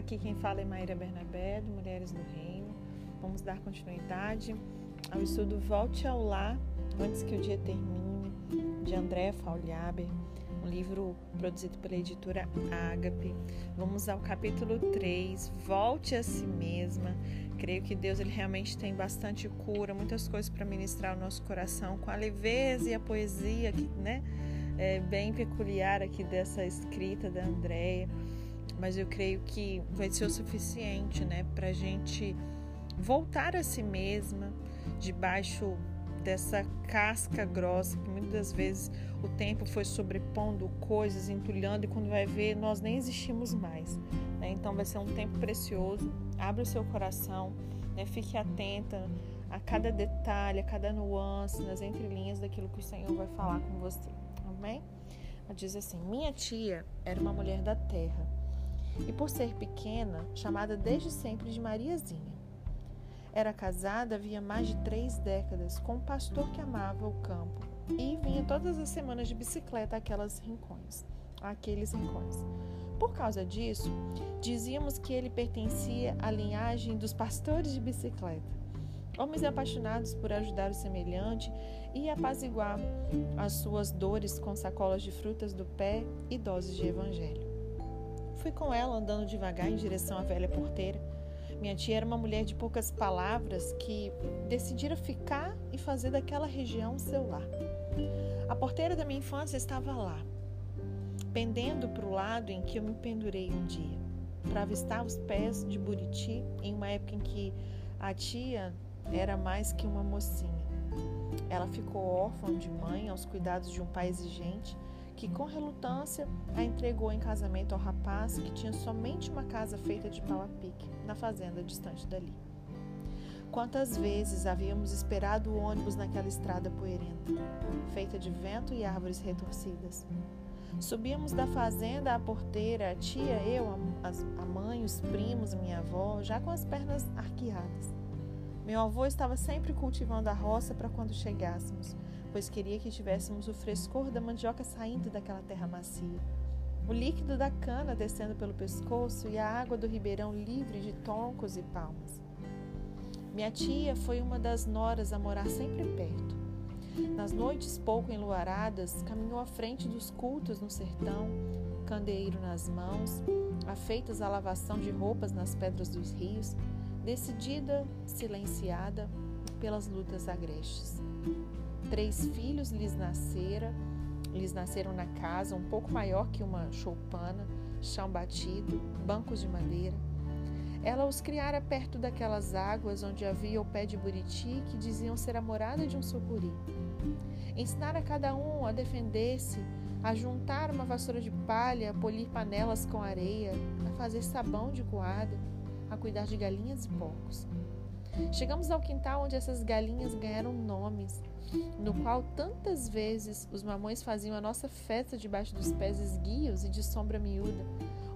aqui quem fala é Maíra Bernabé, do Mulheres do Reino. Vamos dar continuidade ao estudo Volte ao Lar Antes que o Dia Termine, de André Faulhaber, um livro produzido pela editora Ágape. Vamos ao capítulo 3, Volte a si mesma. Creio que Deus ele realmente tem bastante cura, muitas coisas para ministrar ao nosso coração, com a leveza e a poesia que, né, é bem peculiar aqui dessa escrita da Andréia mas eu creio que vai ser o suficiente, né, para gente voltar a si mesma debaixo dessa casca grossa que muitas vezes o tempo foi sobrepondo coisas, entulhando e quando vai ver nós nem existimos mais. Né? Então vai ser um tempo precioso. Abra o seu coração, né? fique atenta a cada detalhe, a cada nuance, nas entrelinhas daquilo que o Senhor vai falar com você. Amém? Ela diz assim: Minha tia era uma mulher da terra e, por ser pequena, chamada desde sempre de Mariazinha. Era casada havia mais de três décadas com um pastor que amava o campo e vinha todas as semanas de bicicleta àquelas rincões, àqueles rincões. Por causa disso, dizíamos que ele pertencia à linhagem dos pastores de bicicleta, homens apaixonados por ajudar o semelhante e apaziguar as suas dores com sacolas de frutas do pé e doses de evangelho. Fui com ela andando devagar em direção à velha porteira. Minha tia era uma mulher de poucas palavras que decidira ficar e fazer daquela região seu lar. A porteira da minha infância estava lá, pendendo para o lado em que eu me pendurei um dia, para avistar os pés de Buriti em uma época em que a tia era mais que uma mocinha. Ela ficou órfã de mãe aos cuidados de um pai exigente que com relutância a entregou em casamento ao rapaz que tinha somente uma casa feita de pau a pique, na fazenda distante dali. Quantas vezes havíamos esperado o ônibus naquela estrada poeirenta, feita de vento e árvores retorcidas. Subíamos da fazenda à porteira, a tia, eu, a mãe, os primos, minha avó, já com as pernas arqueadas. Meu avô estava sempre cultivando a roça para quando chegássemos, pois queria que tivéssemos o frescor da mandioca saindo daquela terra macia, o líquido da cana descendo pelo pescoço e a água do ribeirão livre de toncos e palmas. Minha tia foi uma das noras a morar sempre perto. Nas noites pouco enluaradas, caminhou à frente dos cultos no sertão, candeeiro nas mãos, afeitas à lavação de roupas nas pedras dos rios, decidida, silenciada pelas lutas agrestes. Três filhos lhes nasceram, lhes nasceram na casa, um pouco maior que uma choupana, chão batido, bancos de madeira. Ela os criara perto daquelas águas onde havia o pé de buriti que diziam ser a morada de um sucuri. Ensinara cada um a defender-se, a juntar uma vassoura de palha, a polir panelas com areia, a fazer sabão de coada, a cuidar de galinhas e porcos. Chegamos ao quintal onde essas galinhas ganharam nomes, no qual tantas vezes os mamões faziam a nossa festa debaixo dos pés esguios e de sombra miúda,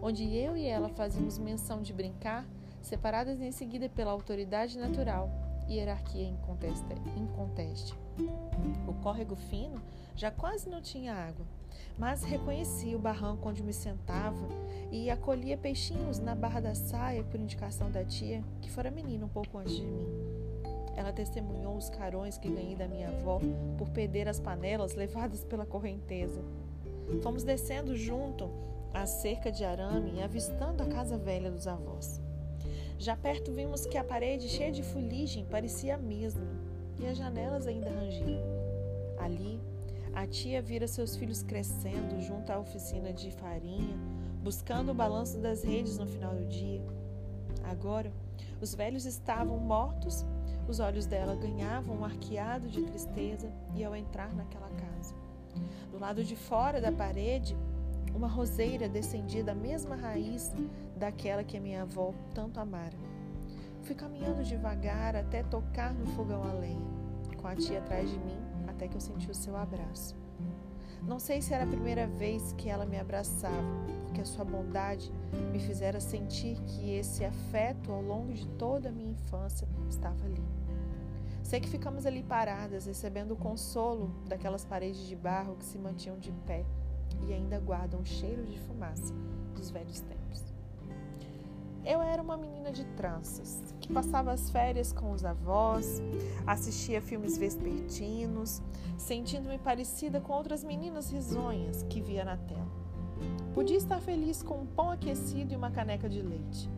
onde eu e ela fazíamos menção de brincar, separadas em seguida pela autoridade natural e hierarquia inconteste. O córrego fino já quase não tinha água, mas reconhecia o barranco onde me sentava e acolhia peixinhos na barra da saia por indicação da tia, que fora menina um pouco antes de mim. Ela testemunhou os carões que ganhei da minha avó por perder as panelas levadas pela correnteza. Fomos descendo junto à cerca de arame e avistando a casa velha dos avós. Já perto vimos que a parede cheia de fuligem parecia a mesma e as janelas ainda rangiam. Ali, a tia vira seus filhos crescendo junto à oficina de farinha, buscando o balanço das redes no final do dia. Agora, os velhos estavam mortos os olhos dela ganhavam um arqueado de tristeza e ao entrar naquela casa. Do lado de fora da parede, uma roseira descendia da mesma raiz daquela que minha avó tanto amara. Fui caminhando devagar até tocar no fogão a lenha, com a tia atrás de mim, até que eu senti o seu abraço. Não sei se era a primeira vez que ela me abraçava, porque a sua bondade me fizera sentir que esse afeto ao longo de toda a minha infância estava ali. Sei que ficamos ali paradas, recebendo o consolo daquelas paredes de barro que se mantinham de pé e ainda guardam o cheiro de fumaça dos velhos tempos. Eu era uma menina de tranças, que passava as férias com os avós, assistia filmes vespertinos, sentindo-me parecida com outras meninas risonhas que via na tela. Podia estar feliz com um pão aquecido e uma caneca de leite.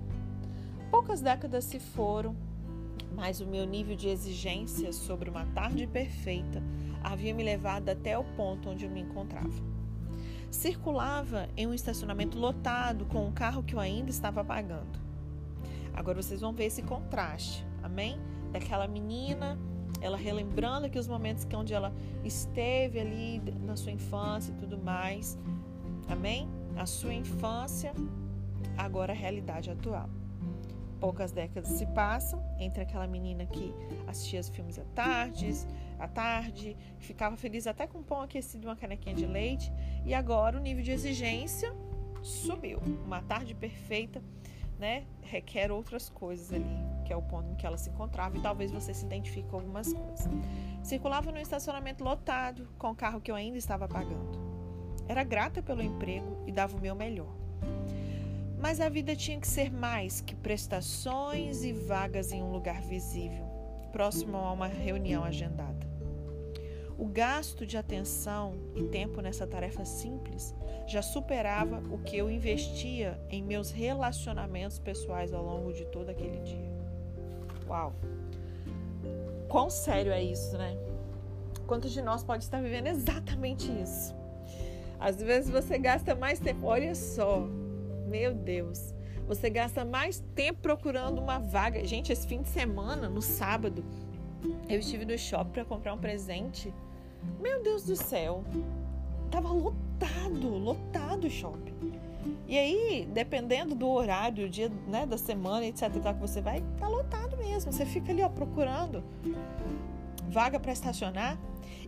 Poucas décadas se foram, mas o meu nível de exigência sobre uma tarde perfeita havia me levado até o ponto onde eu me encontrava. Circulava em um estacionamento lotado com um carro que eu ainda estava pagando. Agora vocês vão ver esse contraste, amém? Daquela menina, ela relembrando aqui os momentos que onde ela esteve ali na sua infância e tudo mais. Amém? A sua infância, agora a realidade atual. Poucas décadas se passam entre aquela menina que assistia os filmes à tarde, à tarde, ficava feliz até com um pão aquecido e uma canequinha de leite, e agora o nível de exigência subiu. Uma tarde perfeita, né, requer outras coisas ali, que é o ponto em que ela se encontrava, e talvez você se identifique com algumas coisas. Circulava no estacionamento lotado, com o carro que eu ainda estava pagando. Era grata pelo emprego e dava o meu melhor. Mas a vida tinha que ser mais que prestações e vagas em um lugar visível, próximo a uma reunião agendada. O gasto de atenção e tempo nessa tarefa simples já superava o que eu investia em meus relacionamentos pessoais ao longo de todo aquele dia. Uau! Quão sério é isso, né? Quantos de nós pode estar vivendo exatamente isso? Às vezes você gasta mais tempo, olha só, meu Deus. Você gasta mais tempo procurando uma vaga. Gente, esse fim de semana, no sábado, eu estive no shopping para comprar um presente. Meu Deus do céu. Tava lotado, lotado o shopping. E aí, dependendo do horário, do dia, né, da semana, etc, que você vai, tá lotado mesmo. Você fica ali, ó, procurando vaga para estacionar.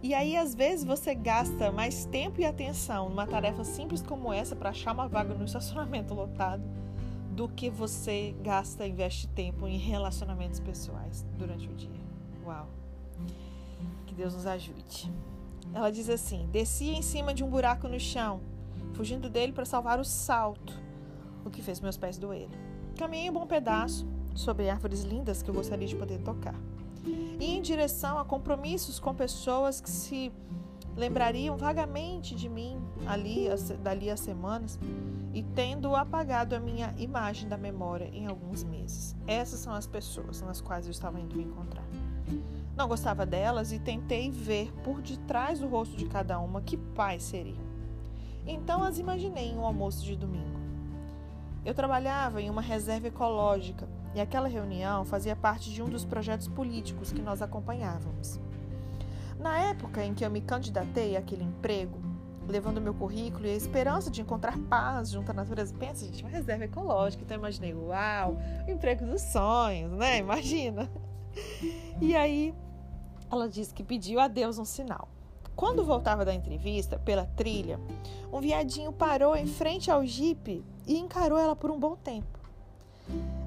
E aí, às vezes, você gasta mais tempo e atenção numa tarefa simples como essa para achar uma vaga no estacionamento lotado do que você gasta investe tempo em relacionamentos pessoais durante o dia. Uau! Que Deus nos ajude. Ela diz assim: descia em cima de um buraco no chão, fugindo dele para salvar o salto, o que fez meus pés doerem. Caminhei um bom pedaço sobre árvores lindas que eu gostaria de poder tocar e em direção a compromissos com pessoas que se lembrariam vagamente de mim ali, dali a semanas e tendo apagado a minha imagem da memória em alguns meses. Essas são as pessoas nas quais eu estava indo me encontrar. Não gostava delas e tentei ver por detrás do rosto de cada uma que pais seriam. Então as imaginei em um almoço de domingo. Eu trabalhava em uma reserva ecológica e aquela reunião fazia parte de um dos projetos políticos que nós acompanhávamos. Na época em que eu me candidatei àquele emprego, levando meu currículo e a esperança de encontrar paz junto à natureza, pensa, gente, uma reserva ecológica, então eu imaginei, uau, o emprego dos sonhos, né? Imagina. E aí ela disse que pediu a Deus um sinal. Quando voltava da entrevista, pela trilha, um viadinho parou em frente ao jipe e encarou ela por um bom tempo.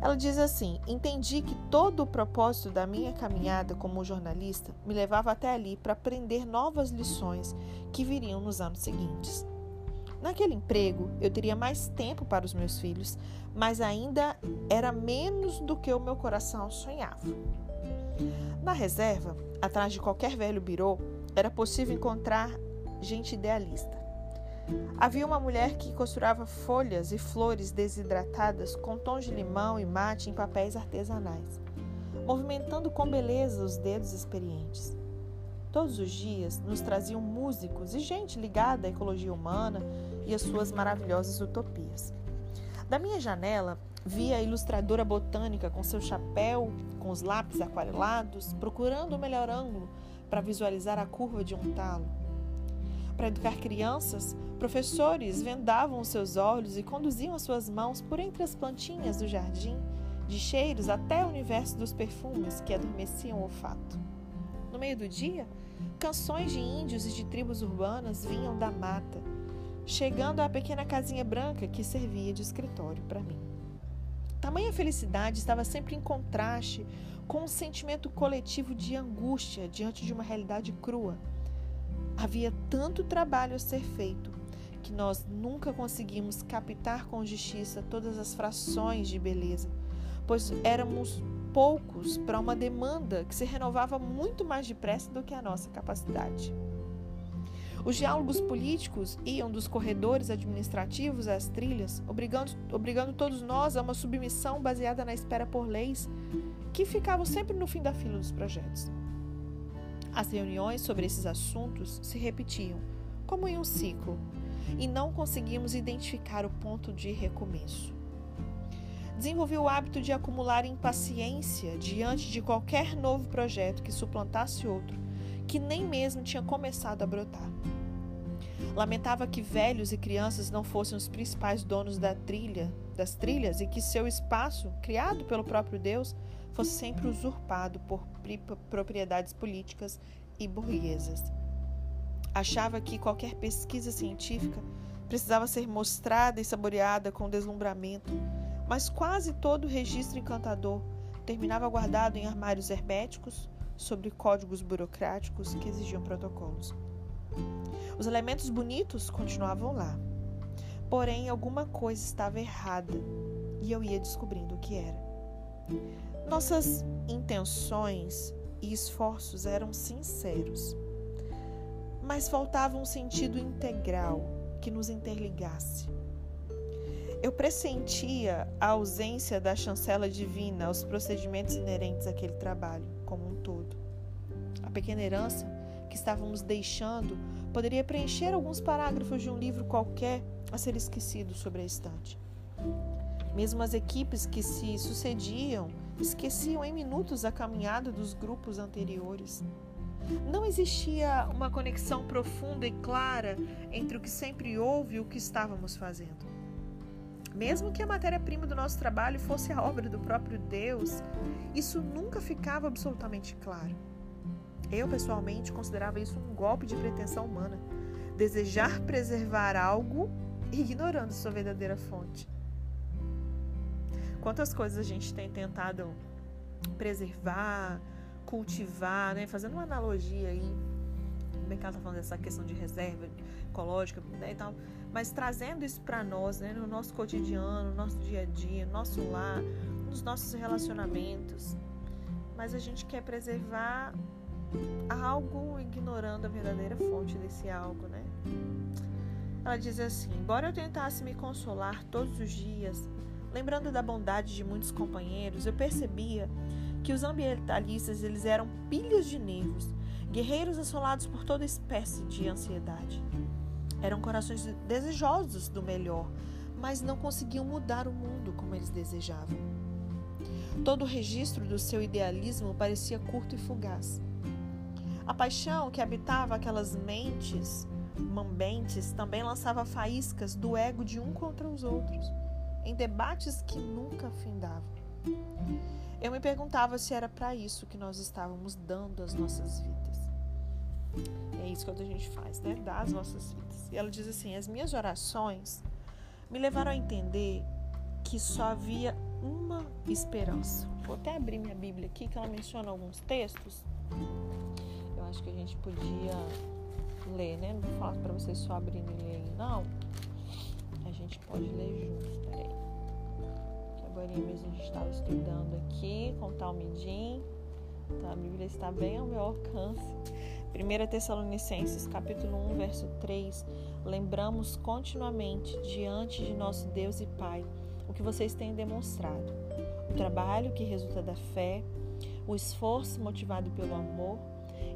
Ela diz assim: Entendi que todo o propósito da minha caminhada como jornalista me levava até ali para aprender novas lições que viriam nos anos seguintes. Naquele emprego, eu teria mais tempo para os meus filhos, mas ainda era menos do que o meu coração sonhava. Na reserva, atrás de qualquer velho birô, era possível encontrar gente idealista. Havia uma mulher que costurava folhas e flores desidratadas com tons de limão e mate em papéis artesanais, movimentando com beleza os dedos experientes. Todos os dias nos traziam músicos e gente ligada à ecologia humana e às suas maravilhosas utopias. Da minha janela, via a ilustradora botânica com seu chapéu, com os lápis aquarelados, procurando o melhor ângulo para visualizar a curva de um talo para educar crianças, professores vendavam os seus olhos e conduziam as suas mãos por entre as plantinhas do jardim, de cheiros até o universo dos perfumes que adormeciam o olfato. No meio do dia, canções de índios e de tribos urbanas vinham da mata, chegando à pequena casinha branca que servia de escritório para mim. Tamanha felicidade estava sempre em contraste com um sentimento coletivo de angústia diante de uma realidade crua Havia tanto trabalho a ser feito que nós nunca conseguimos captar com justiça todas as frações de beleza, pois éramos poucos para uma demanda que se renovava muito mais depressa do que a nossa capacidade. Os diálogos políticos iam dos corredores administrativos às trilhas, obrigando, obrigando todos nós a uma submissão baseada na espera por leis que ficavam sempre no fim da fila dos projetos. As reuniões sobre esses assuntos se repetiam, como em um ciclo, e não conseguimos identificar o ponto de recomeço. Desenvolvi o hábito de acumular impaciência diante de qualquer novo projeto que suplantasse outro, que nem mesmo tinha começado a brotar. Lamentava que velhos e crianças não fossem os principais donos da trilha, das trilhas e que seu espaço, criado pelo próprio Deus, fosse sempre usurpado por propriedades políticas e burguesas. Achava que qualquer pesquisa científica precisava ser mostrada e saboreada com deslumbramento, mas quase todo registro encantador terminava guardado em armários herméticos sobre códigos burocráticos que exigiam protocolos. Os elementos bonitos continuavam lá, porém alguma coisa estava errada e eu ia descobrindo o que era. Nossas intenções e esforços eram sinceros, mas faltava um sentido integral que nos interligasse. Eu pressentia a ausência da chancela divina aos procedimentos inerentes àquele trabalho como um todo. A pequena herança que estávamos deixando poderia preencher alguns parágrafos de um livro qualquer a ser esquecido sobre a estante. Mesmo as equipes que se sucediam esqueciam em minutos a caminhada dos grupos anteriores. Não existia uma conexão profunda e clara entre o que sempre houve e o que estávamos fazendo. Mesmo que a matéria-prima do nosso trabalho fosse a obra do próprio Deus, isso nunca ficava absolutamente claro. Eu, pessoalmente, considerava isso um golpe de pretensão humana. Desejar preservar algo ignorando sua verdadeira fonte. Quantas coisas a gente tem tentado preservar, cultivar, né? Fazendo uma analogia aí, o mercado está falando dessa questão de reserva ecológica né, e tal, mas trazendo isso para nós, né? No nosso cotidiano, no nosso dia a dia, no nosso lar, nos nossos relacionamentos. Mas a gente quer preservar algo ignorando a verdadeira fonte desse algo, né? Ela diz assim: Embora eu tentasse me consolar todos os dias, lembrando da bondade de muitos companheiros, eu percebia que os ambientalistas eles eram pilhas de nervos, guerreiros assolados por toda espécie de ansiedade. Eram corações desejosos do melhor, mas não conseguiam mudar o mundo como eles desejavam. Todo o registro do seu idealismo parecia curto e fugaz. A paixão que habitava aquelas mentes mambentes também lançava faíscas do ego de um contra os outros em debates que nunca findavam. Eu me perguntava se era para isso que nós estávamos dando as nossas vidas. É isso que a gente faz, né? Dar as nossas vidas. E ela diz assim: as minhas orações me levaram a entender que só havia uma esperança. Vou até abrir minha Bíblia aqui, que ela menciona alguns textos. Eu acho que a gente podia ler, né? Não vou falar para vocês só abrirem e lerem, não. A gente pode ler juntos, peraí. Agora mesmo a gente estava estudando aqui com Talmidim. Então a Bíblia está bem ao meu alcance. 1 Tessalonicenses, capítulo 1, verso 3. Lembramos continuamente diante de nosso Deus e Pai o que vocês têm demonstrado. O trabalho que resulta da fé, o esforço motivado pelo amor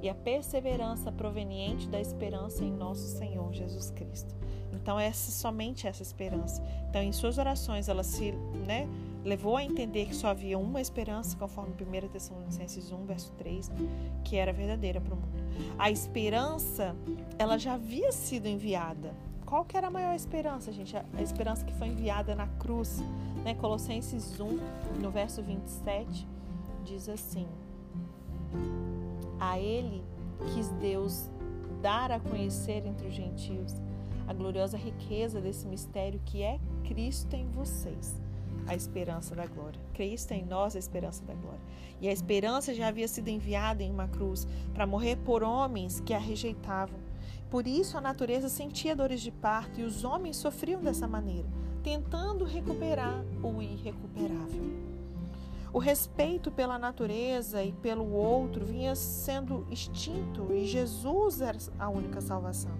e a perseverança proveniente da esperança em nosso Senhor Jesus Cristo. Então, essa somente essa esperança. Então, em suas orações, ela se né, levou a entender que só havia uma esperança, conforme 1 Tessalonicenses 1, verso 3, que era verdadeira para o mundo. A esperança, ela já havia sido enviada. Qual que era a maior esperança, gente? A esperança que foi enviada na cruz. Né? Colossenses 1, no verso 27, diz assim: A ele quis Deus dar a conhecer entre os gentios a gloriosa riqueza desse mistério que é Cristo em vocês, a esperança da glória. Cristo em nós, a esperança da glória. E a esperança já havia sido enviada em uma cruz para morrer por homens que a rejeitavam. Por isso a natureza sentia dores de parto e os homens sofriam dessa maneira, tentando recuperar o irrecuperável. O respeito pela natureza e pelo outro vinha sendo extinto e Jesus era a única salvação.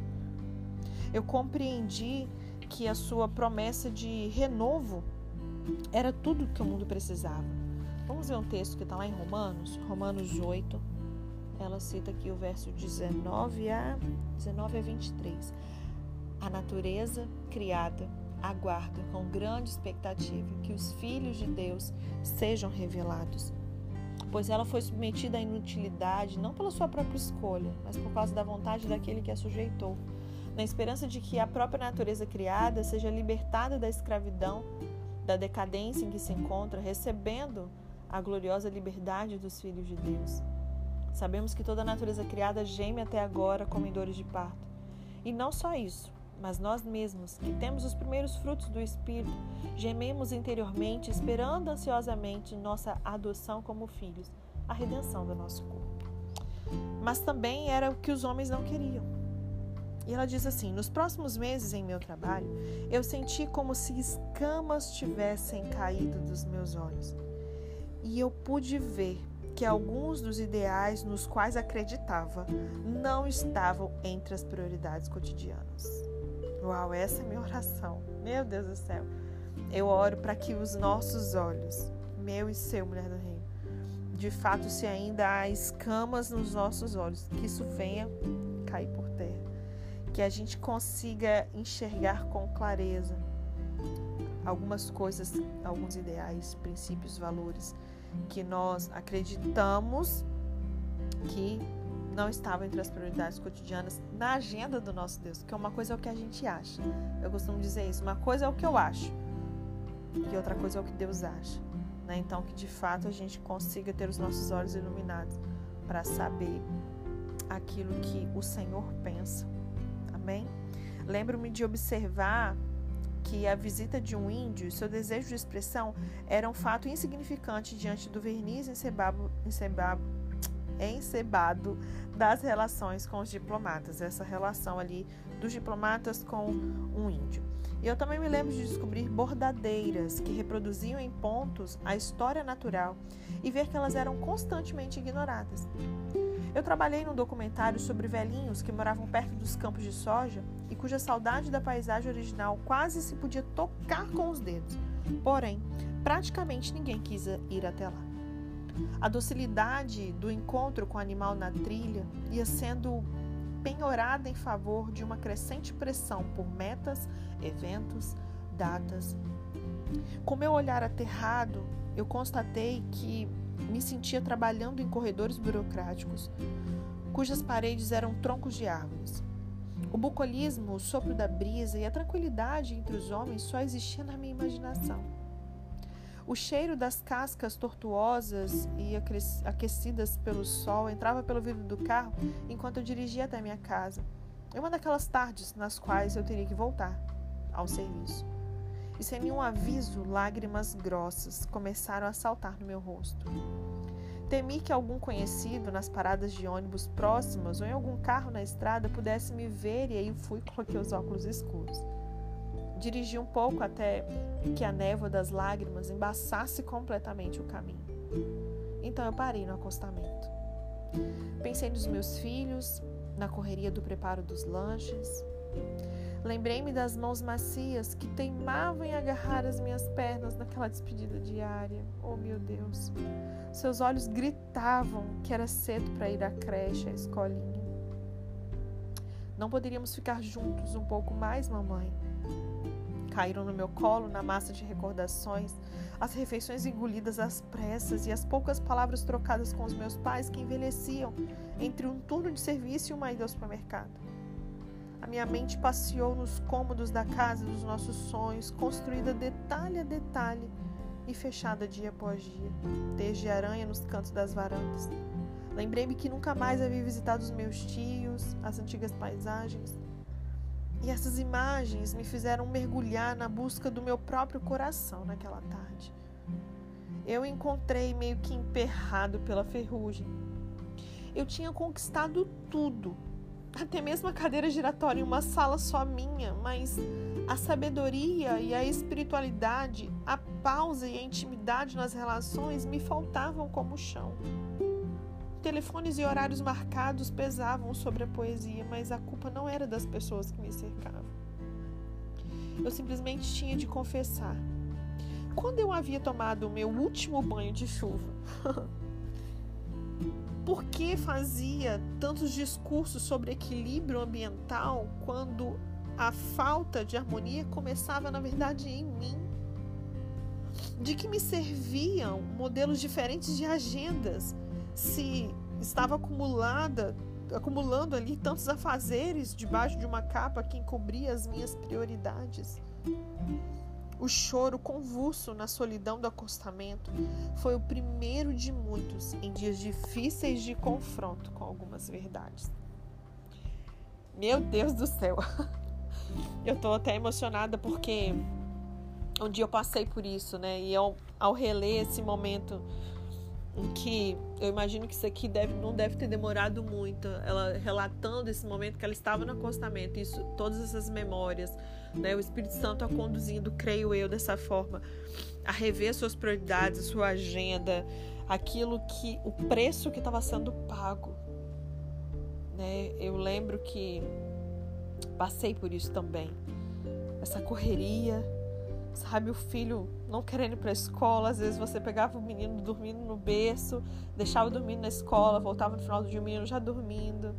Eu compreendi que a sua promessa de renovo era tudo que o mundo precisava. Vamos ver um texto que está lá em Romanos, Romanos 8. Ela cita aqui o verso 19 a, 19 a 23. A natureza criada aguarda com grande expectativa que os filhos de Deus sejam revelados. Pois ela foi submetida à inutilidade não pela sua própria escolha, mas por causa da vontade daquele que a sujeitou, na esperança de que a própria natureza criada seja libertada da escravidão, da decadência em que se encontra, recebendo a gloriosa liberdade dos filhos de Deus. Sabemos que toda a natureza criada geme até agora como em dores de parto. E não só isso, mas nós mesmos, que temos os primeiros frutos do Espírito, gememos interiormente, esperando ansiosamente nossa adoção como filhos, a redenção do nosso corpo. Mas também era o que os homens não queriam. E ela diz assim: Nos próximos meses em meu trabalho, eu senti como se escamas tivessem caído dos meus olhos. E eu pude ver que alguns dos ideais nos quais acreditava não estavam entre as prioridades cotidianas. Uau, essa é minha oração. Meu Deus do céu. Eu oro para que os nossos olhos, meu e seu, mulher do reino, de fato, se ainda há escamas nos nossos olhos, que isso venha cair por. Que a gente consiga enxergar com clareza algumas coisas, alguns ideais, princípios, valores que nós acreditamos que não estava entre as prioridades cotidianas na agenda do nosso Deus, que uma coisa é o que a gente acha. Eu costumo dizer isso, uma coisa é o que eu acho e outra coisa é o que Deus acha. Né? Então, que de fato a gente consiga ter os nossos olhos iluminados para saber aquilo que o Senhor pensa. Lembro-me de observar que a visita de um índio e seu desejo de expressão era um fato insignificante diante do verniz encebado, encebado encebado das relações com os diplomatas, essa relação ali dos diplomatas com um índio. E eu também me lembro de descobrir bordadeiras que reproduziam em pontos a história natural e ver que elas eram constantemente ignoradas. Eu trabalhei num documentário sobre velhinhos que moravam perto dos campos de soja e cuja saudade da paisagem original quase se podia tocar com os dedos. Porém, praticamente ninguém quis ir até lá. A docilidade do encontro com o animal na trilha ia sendo penhorada em favor de uma crescente pressão por metas, eventos, datas. Com meu olhar aterrado, eu constatei que me sentia trabalhando em corredores burocráticos, cujas paredes eram troncos de árvores. O bucolismo, o sopro da brisa e a tranquilidade entre os homens só existia na minha imaginação. O cheiro das cascas tortuosas e aquecidas pelo sol entrava pelo vidro do carro enquanto eu dirigia até minha casa. É uma daquelas tardes nas quais eu teria que voltar ao serviço. E sem nenhum aviso, lágrimas grossas começaram a saltar no meu rosto. Temi que algum conhecido nas paradas de ônibus próximas ou em algum carro na estrada pudesse me ver e aí fui coloquei os óculos escuros. Dirigi um pouco até que a névoa das lágrimas embaçasse completamente o caminho. Então eu parei no acostamento. Pensei nos meus filhos, na correria do preparo dos lanches. Lembrei-me das mãos macias que teimavam em agarrar as minhas pernas naquela despedida diária. Oh, meu Deus! Seus olhos gritavam que era cedo para ir à creche, à escolinha. Não poderíamos ficar juntos um pouco mais, mamãe? caíram no meu colo na massa de recordações, as refeições engolidas às pressas e as poucas palavras trocadas com os meus pais que envelheciam entre um turno de serviço e uma ida ao supermercado. A minha mente passeou nos cômodos da casa dos nossos sonhos, construída detalhe a detalhe e fechada dia após dia, desde aranha nos cantos das varandas. Lembrei-me que nunca mais havia visitado os meus tios, as antigas paisagens, e essas imagens me fizeram mergulhar na busca do meu próprio coração naquela tarde. Eu encontrei meio que emperrado pela ferrugem. Eu tinha conquistado tudo, até mesmo a cadeira giratória em uma sala só minha, mas a sabedoria e a espiritualidade, a pausa e a intimidade nas relações me faltavam como chão. Telefones e horários marcados pesavam sobre a poesia, mas a culpa não era das pessoas que me cercavam. Eu simplesmente tinha de confessar. Quando eu havia tomado o meu último banho de chuva, por que fazia tantos discursos sobre equilíbrio ambiental quando a falta de harmonia começava, na verdade, em mim? De que me serviam modelos diferentes de agendas se estava acumulada, acumulando ali tantos afazeres debaixo de uma capa que encobria as minhas prioridades? O choro convulso na solidão do acostamento foi o primeiro de muitos em dias difíceis de confronto com algumas verdades. Meu Deus do céu! Eu tô até emocionada porque um dia eu passei por isso, né? E ao, ao reler esse momento em que eu imagino que isso aqui deve, não deve ter demorado muito, ela relatando esse momento que ela estava no acostamento, isso, todas essas memórias, né? O Espírito Santo a conduzindo, creio eu, dessa forma, a rever suas prioridades, sua agenda, aquilo que o preço que estava sendo pago, né? Eu lembro que passei por isso também, essa correria, sabe, o filho não querendo ir para a escola, às vezes você pegava o menino dormindo no berço, deixava dormindo na escola, voltava no final do dia o menino já dormindo.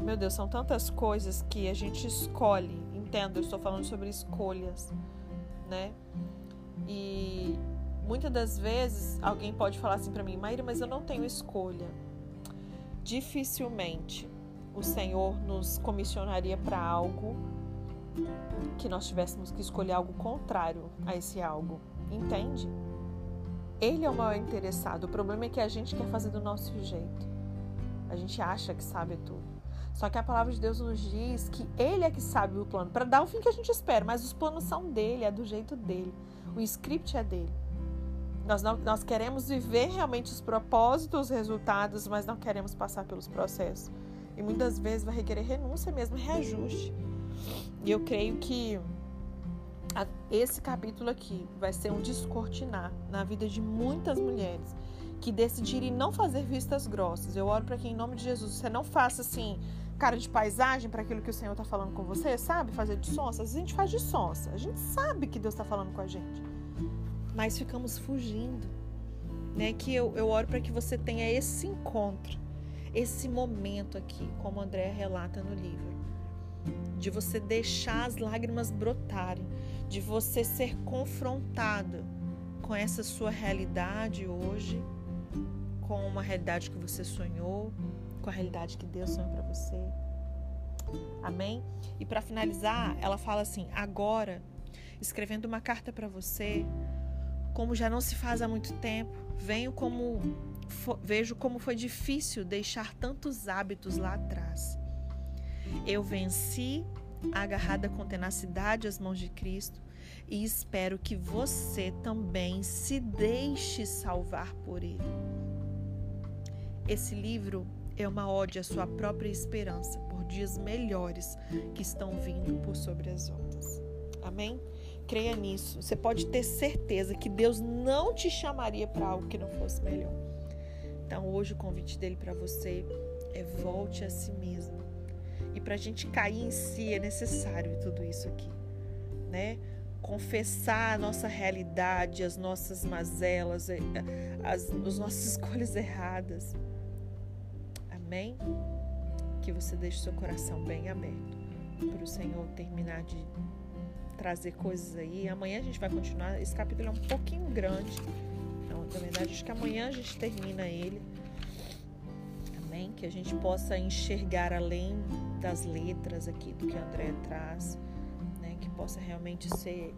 Meu Deus, são tantas coisas que a gente escolhe. Entendo, eu estou falando sobre escolhas, né? E muitas das vezes alguém pode falar assim para mim, Maíra, mas eu não tenho escolha. Dificilmente o Senhor nos comissionaria para algo que nós tivéssemos que escolher algo contrário a esse algo, entende? Ele é o maior interessado. O problema é que a gente quer fazer do nosso jeito. A gente acha que sabe tudo. Só que a palavra de Deus nos diz que Ele é que sabe o plano, para dar o fim que a gente espera, mas os planos são dele, é do jeito dele. O script é dele. Nós, não, nós queremos viver realmente os propósitos, os resultados, mas não queremos passar pelos processos. E muitas vezes vai requerer renúncia mesmo, reajuste. E eu creio que esse capítulo aqui vai ser um descortinar na vida de muitas mulheres que decidirem não fazer vistas grossas. Eu oro para que em nome de Jesus você não faça assim cara de paisagem para aquilo que o Senhor está falando com você, sabe? Fazer de sonsa. Às vezes a gente faz de sonsa. A gente sabe que Deus está falando com a gente, mas ficamos fugindo, né? Que eu, eu oro para que você tenha esse encontro, esse momento aqui, como André relata no livro de você deixar as lágrimas brotarem, de você ser confrontado com essa sua realidade hoje, com uma realidade que você sonhou, com a realidade que Deus sonhou para você. Amém? E para finalizar, ela fala assim: agora, escrevendo uma carta para você, como já não se faz há muito tempo, venho como vejo como foi difícil deixar tantos hábitos lá atrás. Eu venci, agarrada com tenacidade às mãos de Cristo, e espero que você também se deixe salvar por Ele. Esse livro é uma ode à sua própria esperança por dias melhores que estão vindo por sobre as ondas. Amém? Creia nisso. Você pode ter certeza que Deus não te chamaria para algo que não fosse melhor. Então, hoje o convite dele para você é volte a si mesmo para a gente cair em si é necessário tudo isso aqui, né? Confessar a nossa realidade, as nossas mazelas, eh, as, as nossas escolhas erradas. Amém? Que você deixe seu coração bem aberto para o Senhor terminar de trazer coisas aí. Amanhã a gente vai continuar. Esse capítulo é um pouquinho grande. Então, na verdade, acho que amanhã a gente termina ele. Amém? Que a gente possa enxergar além das letras aqui do que André traz, né? Que possa realmente ser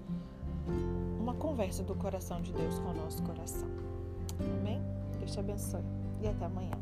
uma conversa do coração de Deus com o nosso coração. Amém? Deus te abençoe e até amanhã.